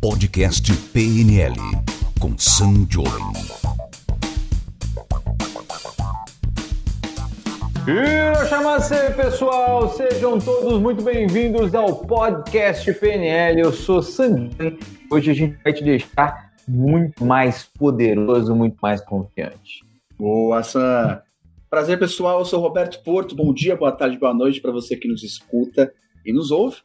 Podcast PNL com Sam Jolen. Chamase, pessoal! Sejam todos muito bem-vindos ao Podcast PNL. Eu sou Sam Jolen. Hoje a gente vai te deixar muito mais poderoso, muito mais confiante. Boa, Sam! Prazer, pessoal. Eu sou Roberto Porto. Bom dia, boa tarde, boa noite para você que nos escuta e nos ouve.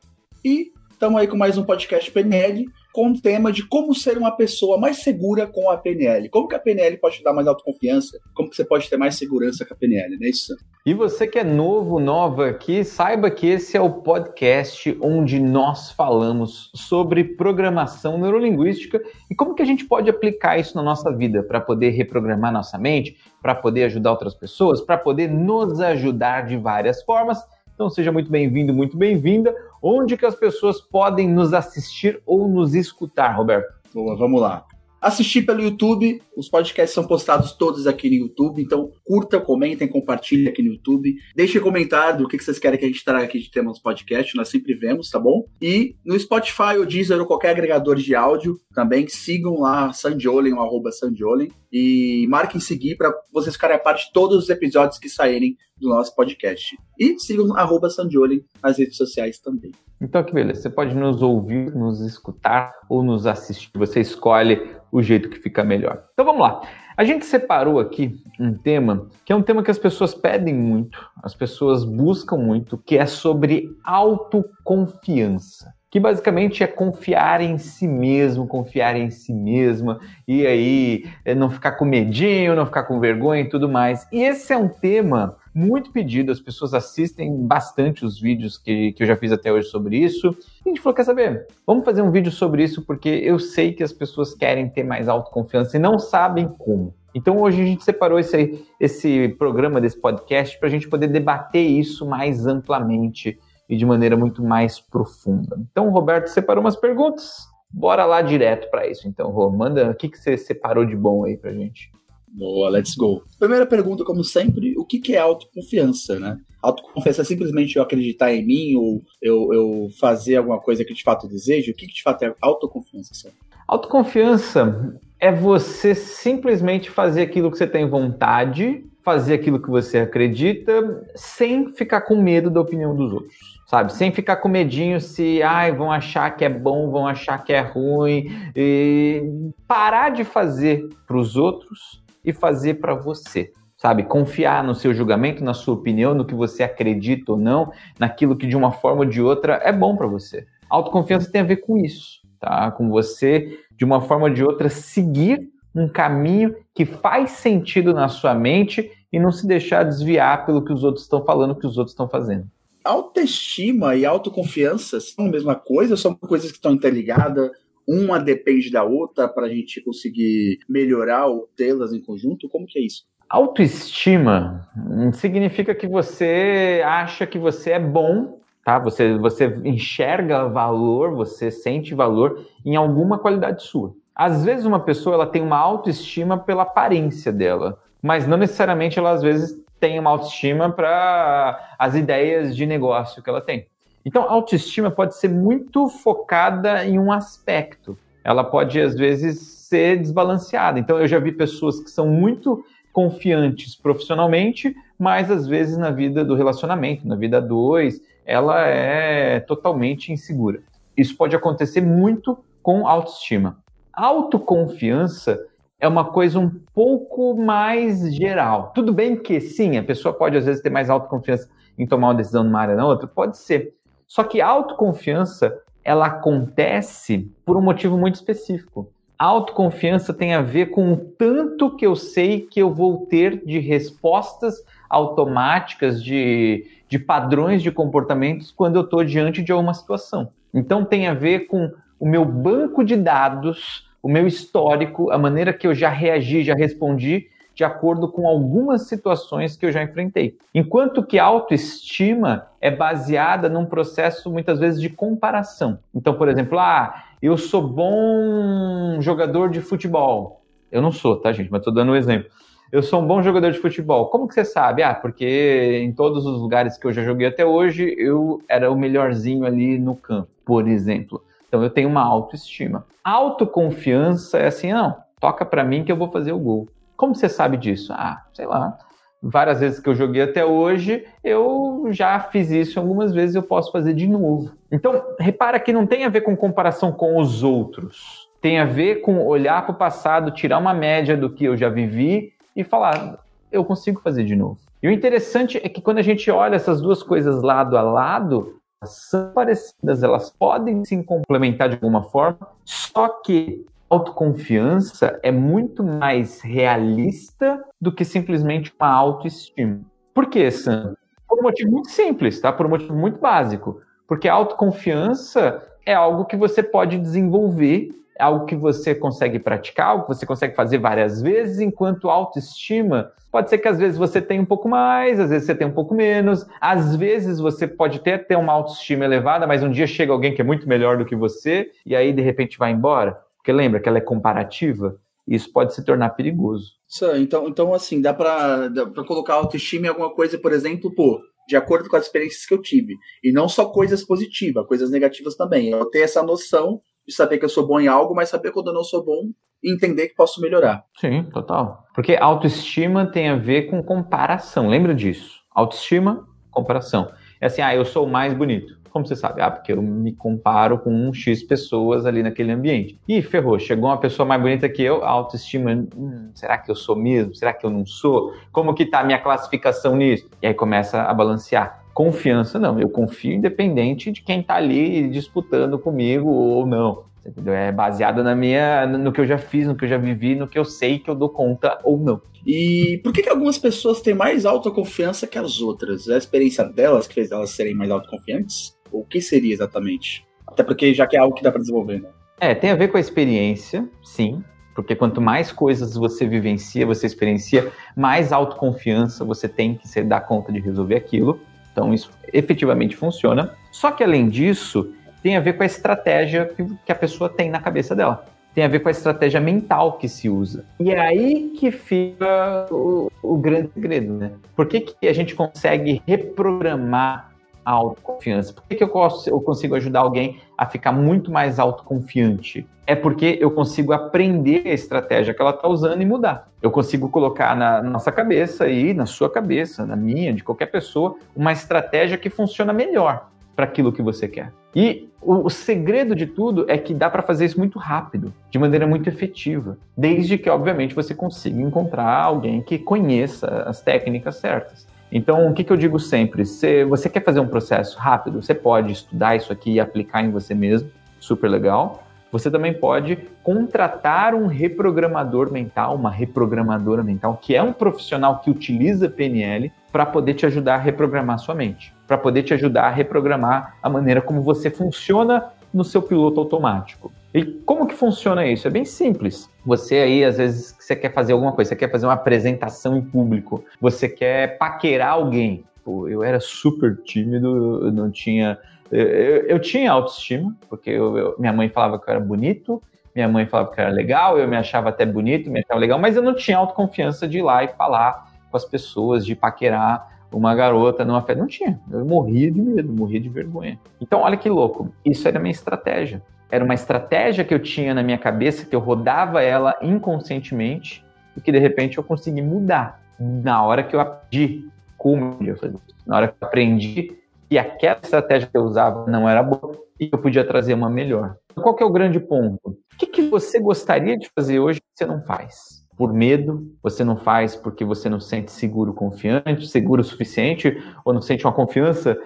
E estamos aí com mais um podcast PNL com o tema de como ser uma pessoa mais segura com a PNL. Como que a PNL pode te dar mais autoconfiança? Como que você pode ter mais segurança com a PNL, não é isso? E você que é novo, nova aqui, saiba que esse é o podcast onde nós falamos sobre programação neurolinguística e como que a gente pode aplicar isso na nossa vida para poder reprogramar nossa mente, para poder ajudar outras pessoas, para poder nos ajudar de várias formas. Então seja muito bem-vindo, muito bem-vinda. Onde que as pessoas podem nos assistir ou nos escutar, Roberto? Boa, vamos lá. Assistir pelo YouTube, os podcasts são postados todos aqui no YouTube, então curta, comentem, compartilhem aqui no YouTube. Deixem comentário do que vocês querem que a gente traga aqui de temas podcast, nós sempre vemos, tá bom? E no Spotify ou Deezer ou qualquer agregador de áudio também, sigam lá Sandiolen, o arroba Sandiolen, e marquem seguir para vocês ficarem a parte de todos os episódios que saírem do nosso podcast. E sigam Sandiolen nas redes sociais também. Então, que beleza. Você pode nos ouvir, nos escutar ou nos assistir. Você escolhe o jeito que fica melhor. Então, vamos lá. A gente separou aqui um tema que é um tema que as pessoas pedem muito, as pessoas buscam muito, que é sobre autoconfiança que basicamente é confiar em si mesmo, confiar em si mesma, e aí é, não ficar com medinho, não ficar com vergonha e tudo mais. E esse é um tema muito pedido, as pessoas assistem bastante os vídeos que, que eu já fiz até hoje sobre isso. E a gente falou: quer saber? Vamos fazer um vídeo sobre isso porque eu sei que as pessoas querem ter mais autoconfiança e não sabem como. Então hoje a gente separou esse, esse programa desse podcast para a gente poder debater isso mais amplamente e de maneira muito mais profunda. Então, Roberto separou umas perguntas. Bora lá direto para isso. Então, Rô, manda o que, que você separou de bom aí para gente. Boa, let's go. Primeira pergunta, como sempre, o que, que é autoconfiança, né? Autoconfiança é simplesmente eu acreditar em mim ou eu, eu fazer alguma coisa que de fato desejo? O que, que de fato é autoconfiança? Senhor? Autoconfiança é você simplesmente fazer aquilo que você tem vontade, fazer aquilo que você acredita, sem ficar com medo da opinião dos outros sabe? Sem ficar com medinho se ai, vão achar que é bom, vão achar que é ruim. E parar de fazer para os outros e fazer para você. Sabe, confiar no seu julgamento, na sua opinião, no que você acredita ou não, naquilo que de uma forma ou de outra é bom para você. Autoconfiança tem a ver com isso, tá? Com você, de uma forma ou de outra, seguir um caminho que faz sentido na sua mente e não se deixar desviar pelo que os outros estão falando, que os outros estão fazendo autoestima e autoconfiança são a mesma coisa? São coisas que estão interligadas? Uma depende da outra para a gente conseguir melhorar ou tê-las em conjunto? Como que é isso? Autoestima significa que você acha que você é bom, tá? Você, você enxerga valor, você sente valor em alguma qualidade sua. Às vezes uma pessoa ela tem uma autoestima pela aparência dela, mas não necessariamente ela às vezes tem uma autoestima para as ideias de negócio que ela tem. Então, autoestima pode ser muito focada em um aspecto. Ela pode, às vezes, ser desbalanceada. Então, eu já vi pessoas que são muito confiantes profissionalmente, mas às vezes na vida do relacionamento, na vida dois, ela é totalmente insegura. Isso pode acontecer muito com autoestima. Autoconfiança é uma coisa um pouco mais geral. Tudo bem que sim, a pessoa pode às vezes ter mais autoconfiança em tomar uma decisão numa área ou na outra, pode ser. Só que autoconfiança, ela acontece por um motivo muito específico. A autoconfiança tem a ver com o tanto que eu sei que eu vou ter de respostas automáticas, de, de padrões de comportamentos quando eu estou diante de alguma situação. Então tem a ver com o meu banco de dados o meu histórico, a maneira que eu já reagi, já respondi de acordo com algumas situações que eu já enfrentei. Enquanto que autoestima é baseada num processo muitas vezes de comparação. Então, por exemplo, ah, eu sou bom jogador de futebol. Eu não sou, tá, gente? Mas estou dando um exemplo. Eu sou um bom jogador de futebol. Como que você sabe? Ah, porque em todos os lugares que eu já joguei até hoje, eu era o melhorzinho ali no campo, por exemplo. Então eu tenho uma autoestima. Autoconfiança é assim, não, toca para mim que eu vou fazer o gol. Como você sabe disso? Ah, sei lá. Várias vezes que eu joguei até hoje, eu já fiz isso algumas vezes, eu posso fazer de novo. Então, repara que não tem a ver com comparação com os outros. Tem a ver com olhar para o passado, tirar uma média do que eu já vivi e falar, eu consigo fazer de novo. E o interessante é que quando a gente olha essas duas coisas lado a lado, são parecidas, elas podem se complementar de alguma forma, só que autoconfiança é muito mais realista do que simplesmente uma autoestima. Por quê, Sam? Por um motivo muito simples, tá? Por um motivo muito básico. Porque a autoconfiança é algo que você pode desenvolver, é algo que você consegue praticar, algo que você consegue fazer várias vezes, enquanto autoestima pode ser que às vezes você tenha um pouco mais, às vezes você tem um pouco menos, às vezes você pode ter, ter uma autoestima elevada, mas um dia chega alguém que é muito melhor do que você e aí de repente vai embora. Porque lembra que ela é comparativa, isso pode se tornar perigoso. Então, então assim, dá para colocar autoestima em alguma coisa, por exemplo, pô, de acordo com as experiências que eu tive. E não só coisas positivas, coisas negativas também. Eu ter essa noção de saber que eu sou bom em algo, mas saber quando eu não sou bom e entender que posso melhorar. Sim, total. Porque autoestima tem a ver com comparação. Lembra disso? Autoestima, comparação. É assim, ah, eu sou o mais bonito. Como você sabe? Ah, porque eu me comparo com um X pessoas ali naquele ambiente. Ih, ferrou, chegou uma pessoa mais bonita que eu, autoestima, hum, será que eu sou mesmo? Será que eu não sou? Como que tá a minha classificação nisso? E aí começa a balancear. Confiança, não. Eu confio independente de quem tá ali disputando comigo ou não. Entendeu? É baseada na minha, no que eu já fiz, no que eu já vivi, no que eu sei que eu dou conta ou não. E por que, que algumas pessoas têm mais autoconfiança que as outras? É a experiência delas que fez elas serem mais autoconfiantes? O que seria exatamente? Até porque já que é algo que dá para desenvolver, né? É, tem a ver com a experiência, sim. Porque quanto mais coisas você vivencia, você experiencia, mais autoconfiança você tem que se dar conta de resolver aquilo. Então isso efetivamente funciona. Só que além disso, tem a ver com a estratégia que a pessoa tem na cabeça dela. Tem a ver com a estratégia mental que se usa. E é aí que fica o, o grande segredo, né? Por que, que a gente consegue reprogramar autoconfiança? Por que, que eu, posso, eu consigo ajudar alguém a ficar muito mais autoconfiante? É porque eu consigo aprender a estratégia que ela está usando e mudar. Eu consigo colocar na nossa cabeça e na sua cabeça, na minha, de qualquer pessoa, uma estratégia que funciona melhor para aquilo que você quer. E o, o, segredo de tudo é que dá para fazer isso muito rápido, de maneira muito efetiva, desde que, obviamente, você consiga encontrar alguém que conheça as técnicas certas. Então, o que, que eu digo sempre? Se você quer fazer um processo rápido, você pode estudar isso aqui e aplicar em você mesmo, super legal. Você também pode contratar um reprogramador mental, uma reprogramadora mental, que é um profissional que utiliza PNL para poder te ajudar a reprogramar sua mente, para poder te ajudar a reprogramar a maneira como você funciona no seu piloto automático. E como que funciona isso? É bem simples. Você aí, às vezes, você quer fazer alguma coisa, você quer fazer uma apresentação em público, você quer paquerar alguém. Pô, eu era super tímido, eu não tinha. Eu, eu, eu tinha autoestima, porque eu, minha mãe falava que eu era bonito, minha mãe falava que eu era legal, eu me achava até bonito, me achava legal, mas eu não tinha autoconfiança de ir lá e falar com as pessoas, de paquerar uma garota numa festa. Não tinha. Eu morria de medo, morria de vergonha. Então, olha que louco. Isso era a minha estratégia. Era uma estratégia que eu tinha na minha cabeça, que eu rodava ela inconscientemente e que de repente eu consegui mudar na hora que eu aprendi como eu fazia Na hora que eu aprendi que aquela estratégia que eu usava não era boa e eu podia trazer uma melhor. Qual que é o grande ponto? O que, que você gostaria de fazer hoje que você não faz? por medo, você não faz porque você não sente seguro, confiante, seguro o suficiente, ou não sente uma confiança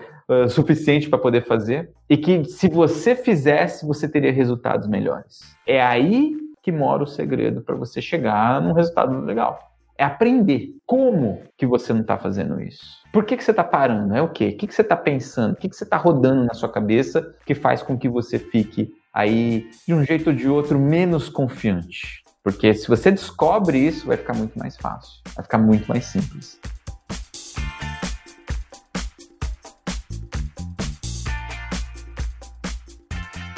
suficiente para poder fazer, e que se você fizesse, você teria resultados melhores. É aí que mora o segredo para você chegar num resultado legal. É aprender como que você não está fazendo isso. Por que, que você está parando? É o quê? O que, que você está pensando? O que, que você está rodando na sua cabeça que faz com que você fique aí, de um jeito ou de outro, menos confiante? Porque se você descobre isso, vai ficar muito mais fácil, vai ficar muito mais simples.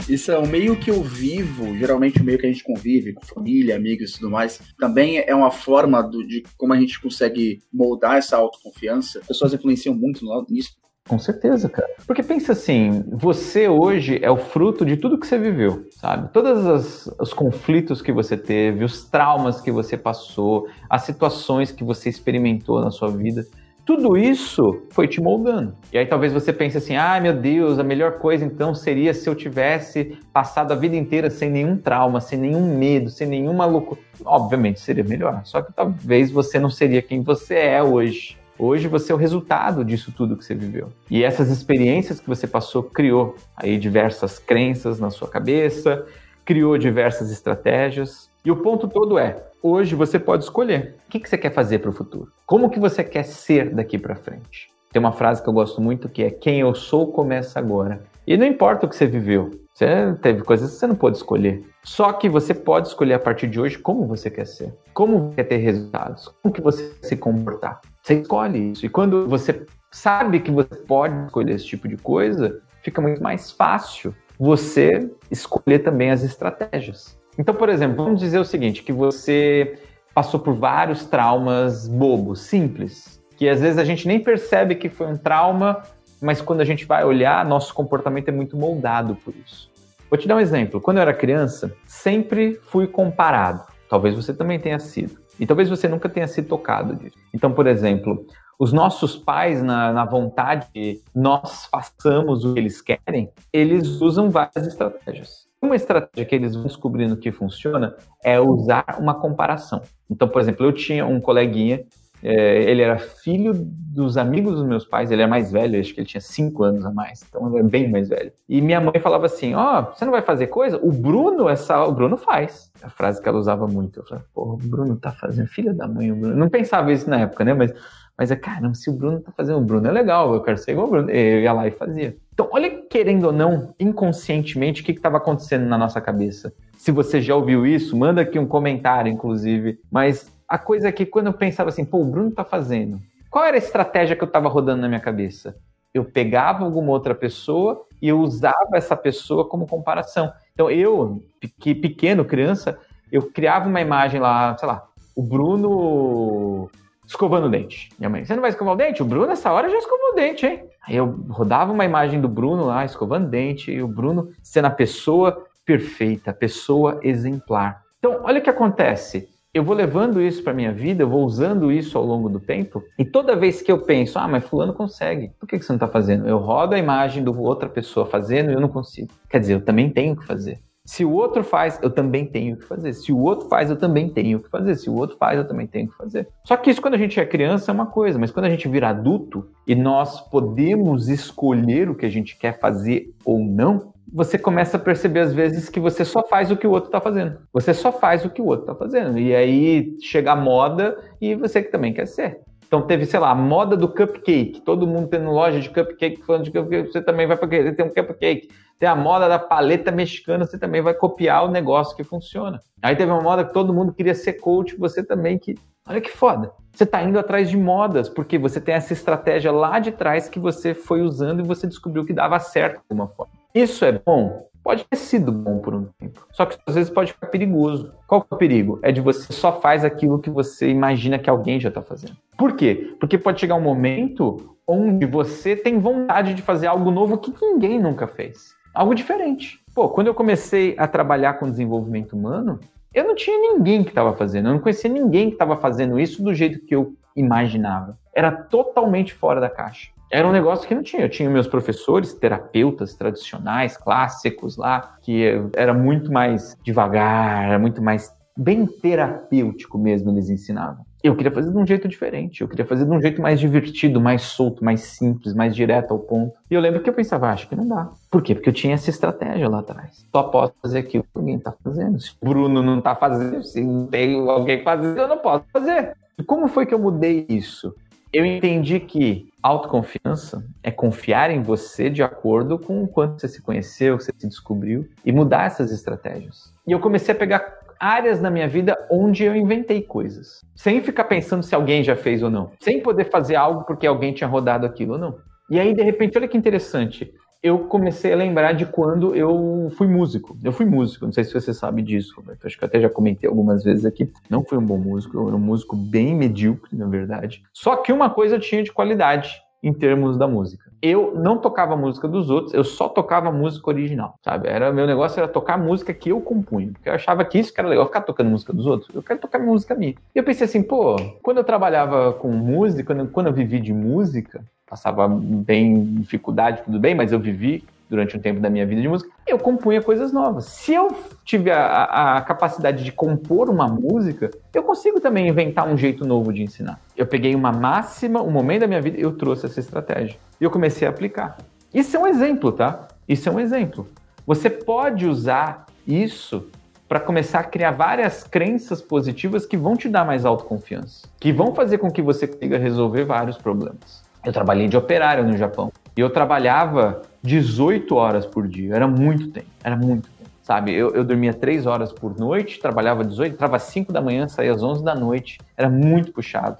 Isso é o meio que eu vivo, geralmente o meio que a gente convive, com família, amigos e tudo mais, também é uma forma do, de como a gente consegue moldar essa autoconfiança. Pessoas influenciam muito nisso, Com certeza, cara. Porque pensa assim, você hoje é o fruto de tudo que você viveu, sabe? Todos os conflitos que você teve, os traumas que você passou, as situações que você experimentou na sua vida, tudo isso foi te moldando. E aí talvez você pense assim: ah, meu Deus, a melhor coisa então seria se eu tivesse passado a vida inteira sem nenhum trauma, sem nenhum medo, sem nenhuma loucura. Obviamente seria melhor, só que talvez você não seria quem você é hoje. Hoje você é o resultado disso tudo que você viveu. E essas experiências que você passou criou aí diversas crenças na sua cabeça, criou diversas estratégias. E o ponto todo é, hoje você pode escolher o que, que você quer fazer para o futuro. Como que você quer ser daqui para frente. Tem uma frase que eu gosto muito que é quem eu sou começa agora. E não importa o que você viveu, você teve coisas que você não pôde escolher. Só que você pode escolher a partir de hoje como você quer ser, como quer ter resultados, como que você se comportar. Você escolhe isso. E quando você sabe que você pode escolher esse tipo de coisa, fica muito mais fácil você escolher também as estratégias. Então, por exemplo, vamos dizer o seguinte, que você passou por vários traumas bobos, simples, que às vezes a gente nem percebe que foi um trauma, mas quando a gente vai olhar, nosso comportamento é muito moldado por isso. Vou te dar um exemplo. Quando eu era criança, sempre fui comparado. Talvez você também tenha sido. E talvez você nunca tenha sido tocado disso. Então, por exemplo, os nossos pais, na, na vontade que nós façamos o que eles querem, eles usam várias estratégias. Uma estratégia que eles vão descobrindo que funciona é usar uma comparação. Então, por exemplo, eu tinha um coleguinha é, ele era filho dos amigos dos meus pais, ele era mais velho, acho que ele tinha cinco anos a mais, então ele era bem mais velho. E minha mãe falava assim: Ó, oh, você não vai fazer coisa? O Bruno, essa, o Bruno faz. A frase que ela usava muito. Eu falei, pô, o Bruno tá fazendo, filha da mãe, o Bruno. Não pensava isso na época, né? Mas, mas é, caramba, se o Bruno tá fazendo, o Bruno é legal, eu quero ser igual o Bruno. Eu ia lá e fazia. Então, olha, querendo ou não, inconscientemente, o que estava acontecendo na nossa cabeça. Se você já ouviu isso, manda aqui um comentário, inclusive. Mas a coisa é que quando eu pensava assim, pô, o Bruno tá fazendo. Qual era a estratégia que eu estava rodando na minha cabeça? Eu pegava alguma outra pessoa e eu usava essa pessoa como comparação. Então eu, que pequeno, criança, eu criava uma imagem lá, sei lá, o Bruno escovando o dente. Minha mãe, você não vai escovar o dente? O Bruno, nessa hora, já escovou o dente, hein? Aí eu rodava uma imagem do Bruno lá, escovando o dente, e o Bruno sendo a pessoa perfeita, pessoa exemplar. Então, olha o que acontece eu vou levando isso para minha vida, eu vou usando isso ao longo do tempo, e toda vez que eu penso, ah, mas fulano consegue, por que você não está fazendo? Eu rodo a imagem de outra pessoa fazendo e eu não consigo. Quer dizer, eu também tenho que fazer. Se o outro faz, eu também tenho que fazer. Se o outro faz, eu também tenho que fazer. Se o outro faz, eu também tenho que fazer. Só que isso quando a gente é criança é uma coisa, mas quando a gente vira adulto e nós podemos escolher o que a gente quer fazer ou não, você começa a perceber às vezes que você só faz o que o outro está fazendo. Você só faz o que o outro está fazendo. E aí chega a moda e você que também quer ser. Então teve, sei lá, a moda do cupcake. Todo mundo tendo loja de cupcake, falando de cupcake, você também vai querer ter um cupcake. Tem a moda da paleta mexicana, você também vai copiar o negócio que funciona. Aí teve uma moda que todo mundo queria ser coach, você também que. Olha que foda. Você está indo atrás de modas, porque você tem essa estratégia lá de trás que você foi usando e você descobriu que dava certo de alguma forma. Isso é bom? Pode ter sido bom por um tempo. Só que às vezes pode ficar perigoso. Qual é o perigo? É de você só faz aquilo que você imagina que alguém já está fazendo. Por quê? Porque pode chegar um momento onde você tem vontade de fazer algo novo que ninguém nunca fez. Algo diferente. Pô, quando eu comecei a trabalhar com desenvolvimento humano, eu não tinha ninguém que estava fazendo. Eu não conhecia ninguém que estava fazendo isso do jeito que eu imaginava. Era totalmente fora da caixa era um negócio que não tinha. Eu tinha meus professores, terapeutas tradicionais, clássicos lá, que era muito mais devagar, era muito mais bem terapêutico mesmo eles ensinavam. Eu queria fazer de um jeito diferente, eu queria fazer de um jeito mais divertido, mais solto, mais simples, mais direto ao ponto. E eu lembro que eu pensava, ah, acho que não dá. Por quê? Porque eu tinha essa estratégia lá atrás. Só posso fazer aquilo que alguém está fazendo. Se o Bruno não está fazendo, se não tem alguém fazendo, eu não posso fazer. E como foi que eu mudei isso? Eu entendi que autoconfiança é confiar em você de acordo com o quanto você se conheceu, você se descobriu e mudar essas estratégias. E eu comecei a pegar áreas na minha vida onde eu inventei coisas, sem ficar pensando se alguém já fez ou não, sem poder fazer algo porque alguém tinha rodado aquilo ou não. E aí, de repente, olha que interessante, eu comecei a lembrar de quando eu fui músico. Eu fui músico, não sei se você sabe disso, Roberto. Acho que eu até já comentei algumas vezes aqui. Não fui um bom músico, eu era um músico bem medíocre, na verdade. Só que uma coisa tinha de qualidade. Em termos da música. Eu não tocava música dos outros, eu só tocava música original, sabe? Era meu negócio era tocar música que eu compunha, porque eu achava que isso que era legal, ficar tocando música dos outros. Eu quero tocar música minha. E eu pensei assim, pô, quando eu trabalhava com música, quando eu, quando eu vivi de música, passava bem dificuldade, tudo bem, mas eu vivi durante um tempo da minha vida de música, eu compunha coisas novas. Se eu tiver a, a, capacidade de compor uma música, eu consigo também inventar um jeito novo de ensinar. Eu peguei uma máxima, um momento da minha vida, eu trouxe essa estratégia. E eu comecei a aplicar. Isso é um exemplo, tá? Isso é um exemplo. Você pode usar isso para começar a criar várias crenças positivas que vão te dar mais autoconfiança, que vão fazer com que você consiga resolver vários problemas. Eu trabalhei de operário no Japão e eu trabalhava 18 horas por dia. Era muito tempo, era muito tempo. Sabe, eu, eu dormia 3 horas por noite, trabalhava 18, entrava às 5 da manhã, saía às 11 da noite. Era muito puxado,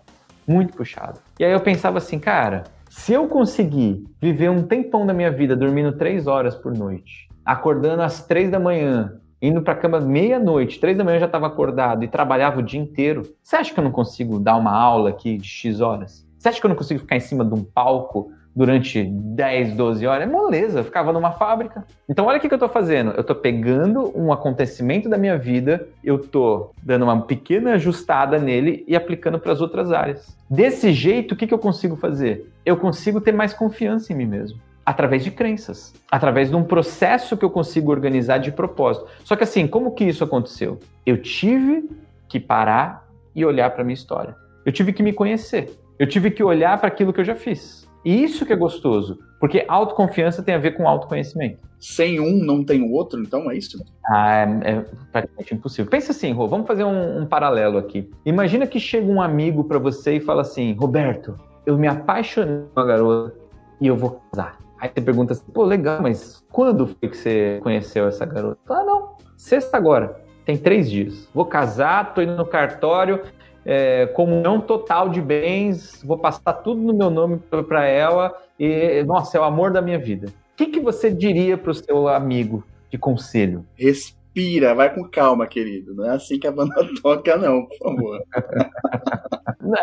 muito puxado. E aí eu pensava assim, cara, se eu conseguir viver um tempão da minha vida dormindo 3 horas por noite, acordando às 3 da manhã, indo para cama meia-noite, 3 da manhã já estava acordado e trabalhava o dia inteiro, você acha que eu não consigo dar uma aula aqui de X horas? Você acha que eu não consigo ficar em cima de um palco durante 10, 12 horas, é moleza, eu ficava numa fábrica. Então olha o que, que eu estou fazendo. Eu estou pegando um acontecimento da minha vida, eu estou dando uma pequena ajustada nele e aplicando para as outras áreas. Desse jeito, o que, que eu consigo fazer? Eu consigo ter mais confiança em mim mesmo através de crenças, através de um processo que eu consigo organizar de propósito. Só que assim, como que isso aconteceu? Eu tive que parar e olhar para minha história. Eu tive que me conhecer. Eu tive que olhar para aquilo que eu já fiz. E isso que é gostoso, porque autoconfiança tem a ver com autoconhecimento. Sem um, não tem o outro, então é isso? Ah, é, é praticamente impossível. Pensa assim, Rô, vamos fazer um, um paralelo aqui. Imagina que chega um amigo para você e fala assim: Roberto, eu me apaixonei por uma garota e eu vou casar. Aí você pergunta assim: pô, legal, mas quando foi que você conheceu essa garota? Ah, não, sexta agora. Tem três dias. Vou casar, tô indo no cartório, é, comunhão total de bens, vou passar tudo no meu nome para ela e, nossa, é o amor da minha vida. O que, que você diria para o seu amigo de conselho? Respira, vai com calma, querido. Não é assim que a banda toca, não, por favor.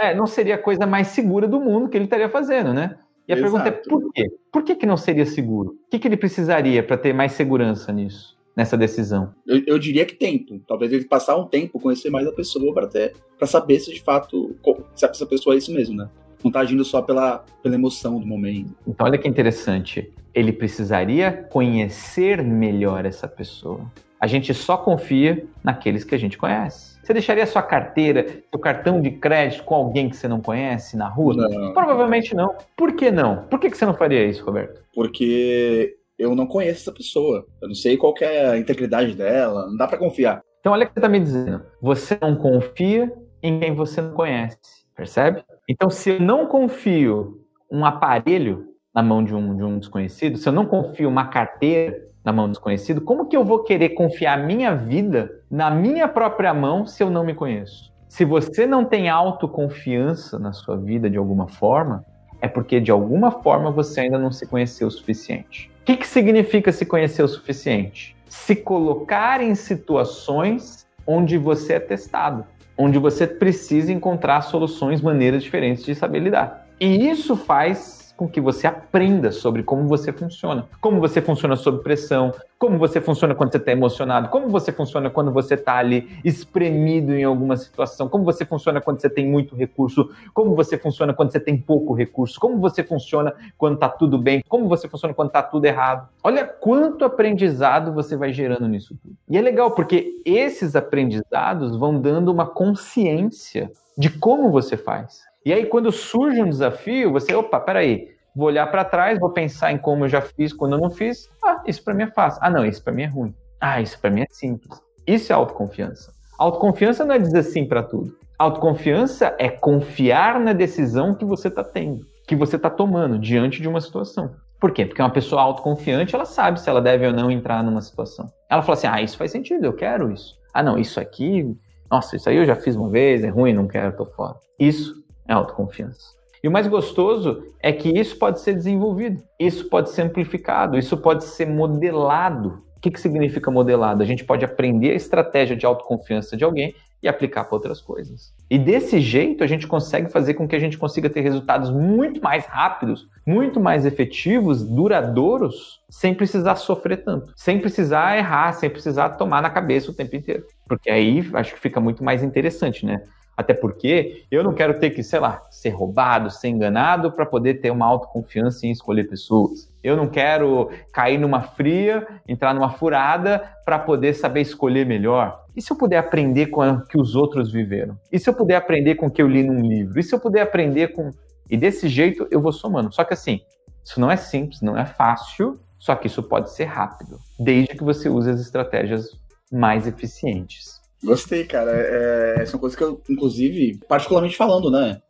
é, não seria a coisa mais segura do mundo que ele estaria fazendo, né? E a Exato. pergunta é por quê? Por que, que não seria seguro? O que, que ele precisaria para ter mais segurança nisso? Nessa decisão? Eu, eu, diria que tempo. Talvez ele passar um tempo, conhecer mais a pessoa para ter para saber se de fato se essa pessoa é isso mesmo, né? Não tá agindo só pela, pela emoção do momento. Então olha que interessante. Ele precisaria conhecer melhor essa pessoa. A gente só confia naqueles que a gente conhece. Você deixaria sua carteira, seu cartão de crédito com alguém que você não conhece na rua? Não. Provavelmente não. Por que não? Por que você não faria isso, Roberto? Porque eu não conheço essa pessoa. Eu não sei qual é a integridade dela, não dá para confiar. Então olha o que você tá me dizendo. Você não confia em quem você não conhece, percebe? Então se eu não confio um aparelho na mão de um, de um desconhecido, se eu não confio uma carteira na mão do desconhecido, como que eu vou querer confiar minha vida na minha própria mão se eu não me conheço? Se você não tem autoconfiança na sua vida de alguma forma, é porque de alguma forma você ainda não se conheceu o suficiente que, que significa se conhecer o suficiente? Se colocar em situações onde você é testado, onde você precisa encontrar soluções, maneiras diferentes de saber lidar. E isso faz com que você aprenda sobre como você funciona. Como você funciona sob pressão, como você funciona quando você está emocionado, como você funciona quando você está ali espremido em alguma situação, como você funciona quando você tem muito recurso, como você funciona quando você tem pouco recurso, como você funciona quando está tudo bem, como você funciona quando está tudo errado. Olha quanto aprendizado você vai gerando nisso tudo. E é legal porque esses aprendizados vão dando uma consciência de como você faz. E aí, quando surge um desafio, você, opa, peraí, vou olhar para trás, vou pensar em como eu já fiz, quando eu não fiz. Ah, isso para mim é fácil. Ah, não, isso para mim é ruim. Ah, isso para mim é simples. Isso é autoconfiança. Autoconfiança não é dizer sim para tudo. Autoconfiança é confiar na decisão que você está tendo, que você está tomando diante de uma situação. Por quê? Porque uma pessoa autoconfiante, ela sabe se ela deve ou não entrar numa situação. Ela fala assim: ah, isso faz sentido, eu quero isso. Ah, não, isso aqui, nossa, isso aí eu já fiz uma vez, é ruim, não quero, tô fora. Isso é autoconfiança. E o mais gostoso é que isso pode ser desenvolvido, isso pode ser amplificado, isso pode ser modelado. O que, que significa modelado? A gente pode aprender a estratégia de autoconfiança de alguém e aplicar para outras coisas. E desse jeito a gente consegue fazer com que a gente consiga ter resultados muito mais rápidos, muito mais efetivos, duradouros, sem precisar sofrer tanto, sem precisar errar, sem precisar tomar na cabeça o tempo inteiro. Porque aí acho que fica muito mais interessante, né? Até porque eu não quero ter que, sei lá, ser roubado, ser enganado para poder ter uma autoconfiança em escolher pessoas. Eu não quero cair numa fria, entrar numa furada para poder saber escolher melhor. E se eu puder aprender com o que os outros viveram? E se eu puder aprender com o que eu li num livro? E se eu puder aprender com. E desse jeito eu vou somando. Só que assim, isso não é simples, não é fácil, só que isso pode ser rápido, desde que você use as estratégias mais eficientes. Gostei, cara. É, são coisas que eu, inclusive, particularmente falando, né?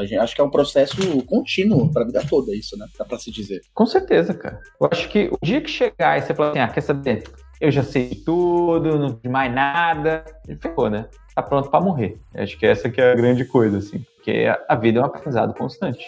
Gente, acho que é um processo contínuo para a vida toda, isso, né? Dá para se dizer. Com certeza, cara. Eu acho que o dia que chegar e você falar assim, ah, quer saber? Eu já sei tudo, não de mais nada, ficou, né? Tá pronto para morrer. Eu acho que essa que é a grande coisa, assim. Porque a vida é um aprendizado constante.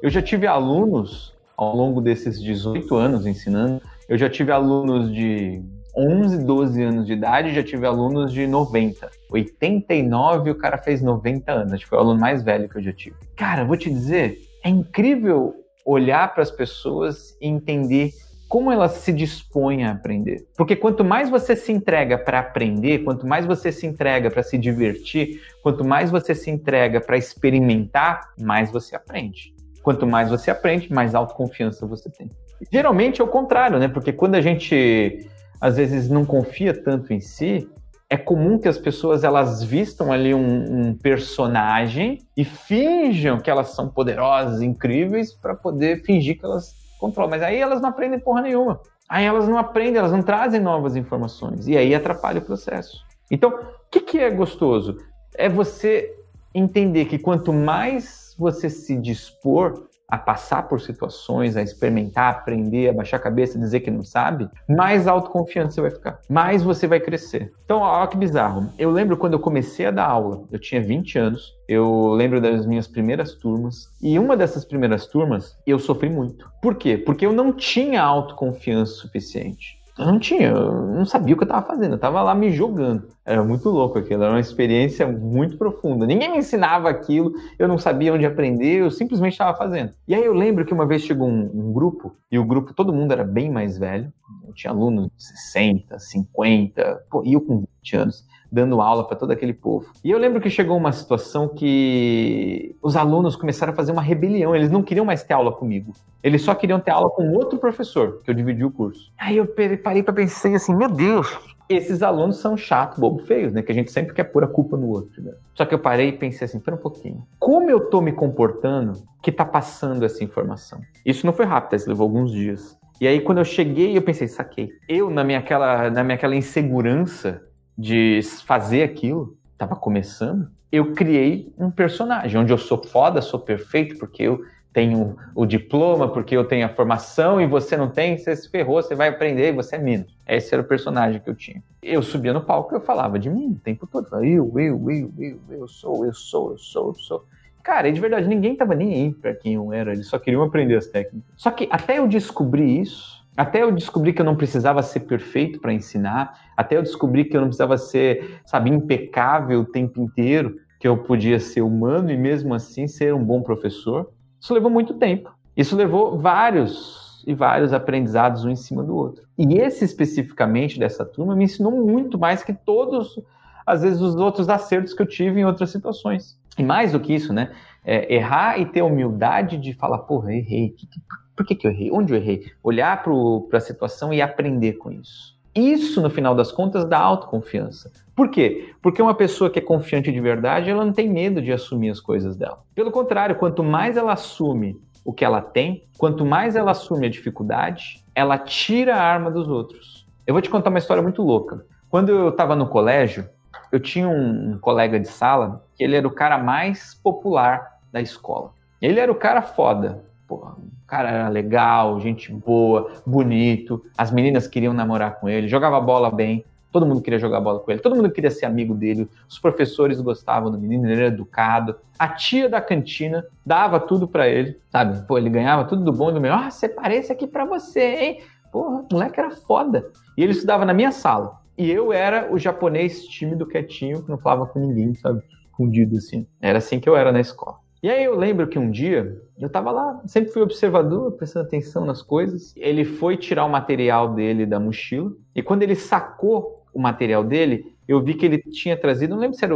Eu já tive alunos ao longo desses 18 anos ensinando eu já tive alunos de 11, 12 anos de idade, já tive alunos de 90. 89, o cara fez 90 anos. Foi o aluno mais velho que eu já tive. Cara, vou te dizer, é incrível olhar para as pessoas e entender como elas se dispõem a aprender. Porque quanto mais você se entrega para aprender, quanto mais você se entrega para se divertir, quanto mais você se entrega para experimentar, mais você aprende. Quanto mais você aprende, mais autoconfiança você tem. Geralmente é o contrário, né? Porque quando a gente às vezes não confia tanto em si, é comum que as pessoas elas vistam ali um, um personagem e finjam que elas são poderosas, incríveis, para poder fingir que elas controlam. Mas aí elas não aprendem porra nenhuma. Aí elas não aprendem, elas não trazem novas informações. E aí atrapalha o processo. Então, o que, que é gostoso? É você entender que quanto mais você se dispor a passar por situações, a experimentar, aprender, a baixar a cabeça, dizer que não sabe, mais autoconfiante você vai ficar, mais você vai crescer. Então, olha que bizarro. Eu lembro quando eu comecei a dar aula, eu tinha 20 anos, eu lembro das minhas primeiras turmas, e uma dessas primeiras turmas eu sofri muito. Por quê? Porque eu não tinha autoconfiança suficiente. Eu não tinha, eu não sabia o que eu estava fazendo, eu estava lá me jogando. Era muito louco aquilo, era uma experiência muito profunda. Ninguém me ensinava aquilo, eu não sabia onde aprender, eu simplesmente estava fazendo. E aí eu lembro que uma vez chegou um, um, grupo, e o grupo, todo mundo era bem mais velho, eu tinha alunos de 60, 50, pô, e eu com 20 anos dando aula para todo aquele povo. E eu lembro que chegou uma situação que os alunos começaram a fazer uma rebelião, eles não queriam mais ter aula comigo. Eles só queriam ter aula com outro professor, que eu dividi o curso. Aí eu parei para pensar assim, meu Deus, esses alunos são chato, bobo, feios, né? Que a gente sempre quer pôr a culpa no outro. Né? Só que eu parei e pensei assim, pera um pouquinho. Como eu tô me comportando que tá passando essa informação? Isso não foi rápido, isso levou alguns dias. E aí, quando eu cheguei, eu pensei, saquei. Eu, na minha aquela, na minha aquela insegurança, de fazer aquilo, estava começando, eu criei um personagem onde eu sou foda, sou perfeito, porque eu tenho o diploma, porque eu tenho a formação e você não tem, você se ferrou, você vai aprender e você é menos. Esse era o personagem que eu tinha. Eu subia no palco e eu falava de mim o tempo todo. Eu, eu, eu, eu, eu sou, eu sou, eu sou, eu sou. Cara, e de verdade, ninguém tava nem aí pra quem eu era, eles só queriam aprender as técnicas. Só que até eu descobrir isso, até eu descobri que eu não precisava ser perfeito para ensinar, até eu descobri que eu não precisava ser, sabe, impecável o tempo inteiro, que eu podia ser humano e mesmo assim ser um bom professor. Isso levou muito tempo. Isso levou vários e vários aprendizados um em cima do outro. E esse especificamente dessa turma me ensinou muito mais que todos, às vezes, os outros acertos que eu tive em outras situações. E mais do que isso, né? É, errar e ter humildade de falar, porra, errei, que, que, por que, que eu errei? Onde eu errei? Olhar para a situação e aprender com isso. Isso, no final das contas, dá autoconfiança. Por quê? Porque uma pessoa que é confiante de verdade, ela não tem medo de assumir as coisas dela. Pelo contrário, quanto mais ela assume o que ela tem, quanto mais ela assume a dificuldade, ela tira a arma dos outros. Eu vou te contar uma história muito louca. Quando eu estava no colégio, eu tinha um colega de sala que ele era o cara mais popular da escola. Ele era o cara foda. Porra, o cara era legal, gente boa, bonito. As meninas queriam namorar com ele, jogava bola bem. todo mundo queria jogar bola com ele, todo mundo queria ser amigo dele, os professores gostavam do menino, ele era educado. A tia da cantina dava tudo para ele, sabe? Pô, ele ganhava tudo do bom e do melhor. Ah, separei esse aqui para você, hein? Porra, o moleque era foda. E ele estudava na minha sala. E eu era o japonês tímido, quietinho, que não falava com ninguém, sabe? Escondido assim. Era assim que eu era na escola. E aí eu lembro que um dia eu tava lá, sempre fui observador, prestando atenção nas coisas. Ele foi tirar o material dele da mochila e quando ele sacou o material dele, eu vi que ele tinha trazido, não lembro se era,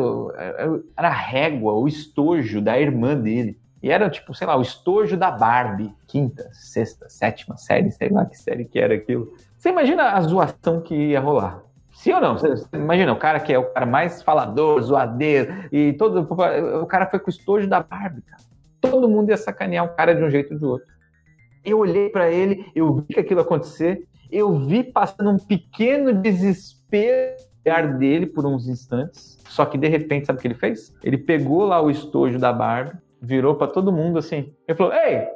era a régua, o estojo da irmã dele. E era tipo, sei lá, o estojo da Barbie, quinta, sexta, sétima série, sei lá que série que era aquilo. Você imagina a zoação que ia rolar. Sim ou não? Imagina, o cara que é o cara mais falador, zoadeiro, e todo. O cara foi com o estojo da Barbie, cara. Todo mundo ia sacanear o cara de um jeito ou de outro. Eu olhei para ele, eu vi que aquilo acontecer, eu vi passando um pequeno desespero dele por uns instantes. Só que de repente, sabe o que ele fez? Ele pegou lá o estojo da Barbie, virou para todo mundo assim. Ele falou: Ei,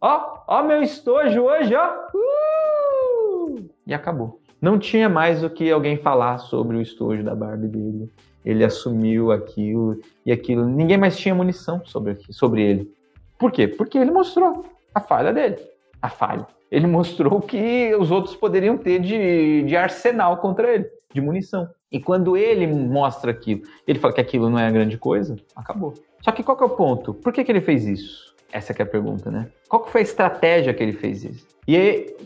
ó, ó meu estojo hoje, ó. Uh! E acabou. Não tinha mais o que alguém falar sobre o estojo da Barbie dele. Ele assumiu aquilo e aquilo. Ninguém mais tinha munição sobre, sobre ele. Por quê? Porque ele mostrou a falha dele. A falha. Ele mostrou que os outros poderiam ter de, de arsenal contra ele, de munição. E quando ele mostra aquilo, ele fala que aquilo não é grande coisa, acabou. Só que qual que é o ponto? Por que, que ele fez isso? Essa é a pergunta, né? Qual foi a estratégia que ele fez isso? E aí,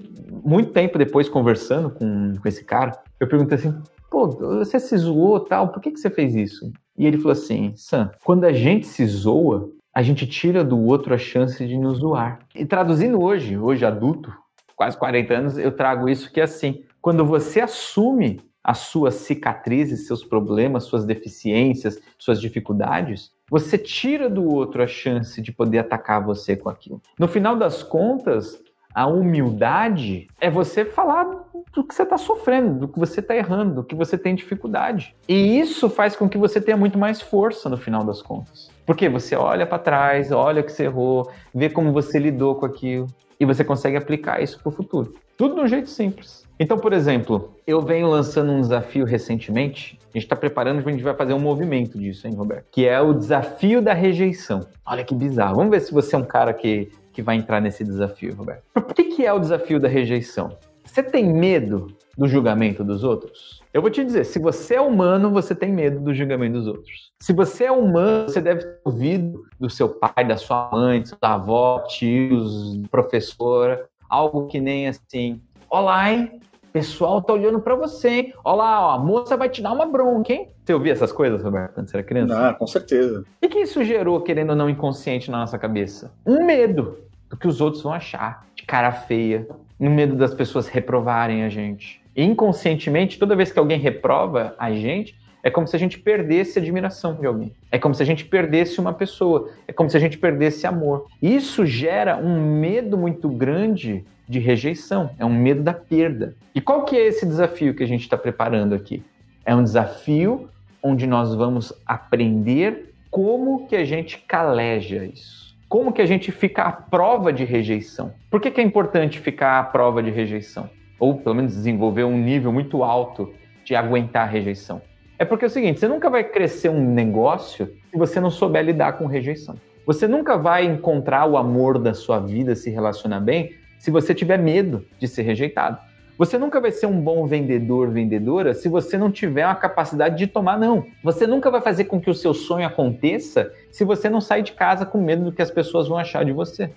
muito tempo depois, conversando com, com esse cara, eu perguntei assim, pô, você se zoou tal, por que, que você fez isso? E ele falou assim, Sam, quando a gente se zoa, a gente tira do outro a chance de nos zoar. E traduzindo hoje, hoje adulto, quase 40 anos, eu trago isso que é assim, quando você assume as suas cicatrizes, seus problemas, suas deficiências, suas dificuldades, você tira do outro a chance de poder atacar você com aquilo. No final das contas, a humildade é você falar do que você está sofrendo, do que você está errando, do que você tem dificuldade. E isso faz com que você tenha muito mais força no final das contas. Porque você olha para trás, olha o que você errou, vê como você lidou com aquilo e você consegue aplicar isso para o futuro. Tudo de um jeito simples. Então, por exemplo, eu venho lançando um desafio recentemente. A gente está preparando, a gente vai fazer um movimento disso, hein, Roberto? Que é o desafio da rejeição. Olha que bizarro. Vamos ver se você é um cara que, que vai entrar nesse desafio, Roberto. Por que, que é o desafio da rejeição? Você tem medo do julgamento dos outros? Eu vou te dizer, se você é humano, você tem medo do julgamento dos outros. Se você é humano, você deve ter ouvido do seu pai, da sua mãe, da avó, tios, professora, algo que nem assim, olá, hein? pessoal tá olhando para você, hein? Olha lá, ó, a moça vai te dar uma bronca, hein? Você ouvia essas coisas, Roberto, quando você era criança? Ah, com certeza. E que isso gerou, querendo ou não, inconsciente na nossa cabeça? Um medo do que os outros vão achar, de cara feia, um medo das pessoas reprovarem a gente. E inconscientemente, toda vez que alguém reprova a gente, é como se a gente perdesse admiração de alguém. É como se a gente perdesse uma pessoa. É como se a gente perdesse amor. Isso gera um medo muito grande de rejeição, é um medo da perda. E qual que é esse desafio que a gente está preparando aqui? É um desafio onde nós vamos aprender como que a gente caleja isso. Como que a gente fica à prova de rejeição? Por que, que é importante ficar à prova de rejeição? Ou pelo menos desenvolver um nível muito alto de aguentar a rejeição? É porque é o seguinte, você nunca vai crescer um negócio se você não souber lidar com rejeição. Você nunca vai encontrar o amor da sua vida, se relacionar bem, se você tiver medo de ser rejeitado. Você nunca vai ser um bom vendedor, vendedora, se você não tiver a capacidade de tomar não. Você nunca vai fazer com que o seu sonho aconteça se você não sair de casa com medo do que as pessoas vão achar de você.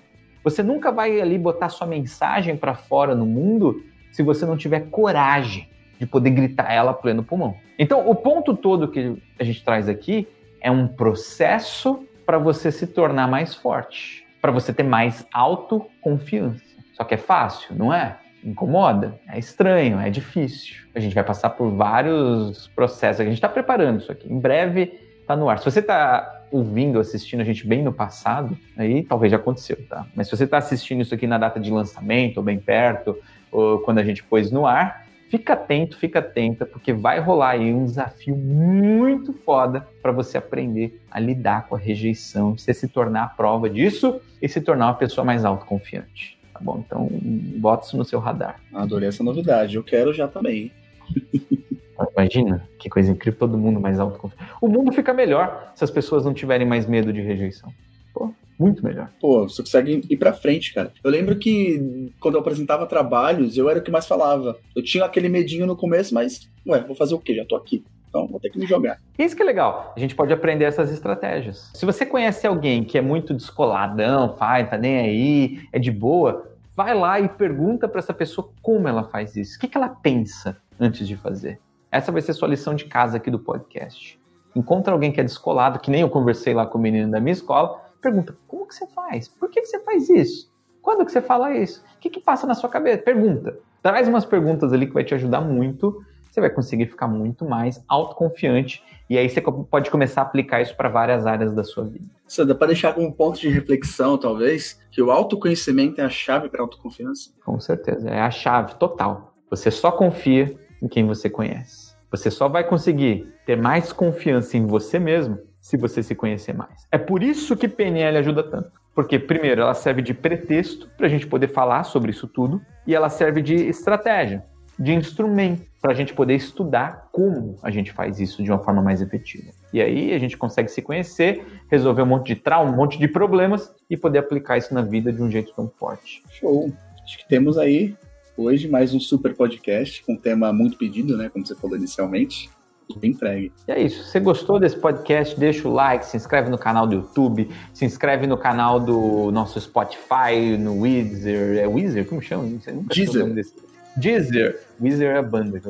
Você nunca vai ali botar sua mensagem para fora no mundo se você não tiver coragem de poder gritar ela pleno pulmão. Então, o ponto todo que a gente traz aqui é um processo para você se tornar mais forte, para você ter mais autoconfiança. Só que é fácil, não é? Incomoda, é estranho, é difícil. A gente vai passar por vários processos. A gente está preparando isso aqui. Em breve está no ar. Se você está ouvindo, assistindo a gente bem no passado, aí talvez já aconteceu, tá? Mas se você está assistindo isso aqui na data de lançamento, ou bem perto, ou quando a gente pôs no ar, fica atento, fica atenta, porque vai rolar aí um desafio muito foda para você aprender a lidar com a rejeição, você se tornar a prova disso e se tornar uma pessoa mais autoconfiante. Tá bom? Então, bota isso no seu radar. Adorei essa novidade. Eu quero já também. Imagina, que coisa incrível, todo mundo mais autoconfiante. O mundo fica melhor se as pessoas não tiverem mais medo de rejeição. Muito melhor. Pô, você consegue ir pra frente, cara. Eu lembro que quando eu apresentava trabalhos, eu era o que mais falava. Eu tinha aquele medinho no começo, mas, ué, vou fazer o quê? Já tô aqui. Então vou ter que me jogar. Isso que é legal. A gente pode aprender essas estratégias. Se você conhece alguém que é muito descoladão, faz, tá nem aí, é de boa, vai lá e pergunta para essa pessoa como ela faz isso. O que, que ela pensa antes de fazer. Essa vai ser sua lição de casa aqui do podcast. Encontra alguém que é descolado, que nem eu conversei lá com o menino da minha escola, pergunta, como que você faz? Por que, que você faz isso? Quando que você fala isso? O que, que passa na sua cabeça? Pergunta. Traz umas perguntas ali que vai te ajudar muito você vai conseguir ficar muito mais autoconfiante e aí você pode começar a aplicar isso para várias áreas da sua vida. Isso dá para deixar como ponto de reflexão, talvez, que o autoconhecimento é a chave para a autoconfiança. Com certeza, é a chave total. Você só confia em quem você conhece. Você só vai conseguir ter mais confiança em você mesmo se você se conhecer mais. É por isso que PNL ajuda tanto. Porque, primeiro, ela serve de pretexto para a gente poder falar sobre isso tudo, e ela serve de estratégia de instrumento para a gente poder estudar como a gente faz isso de uma forma mais efetiva. E aí a gente consegue se conhecer, resolver um monte de trauma, um monte de problemas e poder aplicar isso na vida de um jeito tão forte. Show! Acho que temos aí hoje mais um super podcast com um tema muito pedido, né? Como você falou inicialmente. Bem entregue. E é isso. Se você gostou desse podcast, deixa o like, se inscreve no canal do YouTube, se inscreve no canal do nosso Spotify, no Weezer. É Weezer? Como chama? Sei, nunca Deezer. Deezer. Weezer é a banda.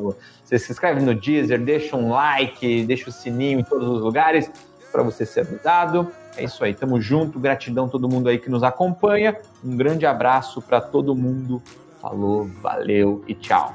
Você se inscreve no Deezer, deixa um like, deixa o sininho em todos os lugares para você ser avisado. É isso aí, tamo junto. Gratidão a todo mundo aí que nos acompanha. Um grande abraço para todo mundo. Falou, valeu e tchau.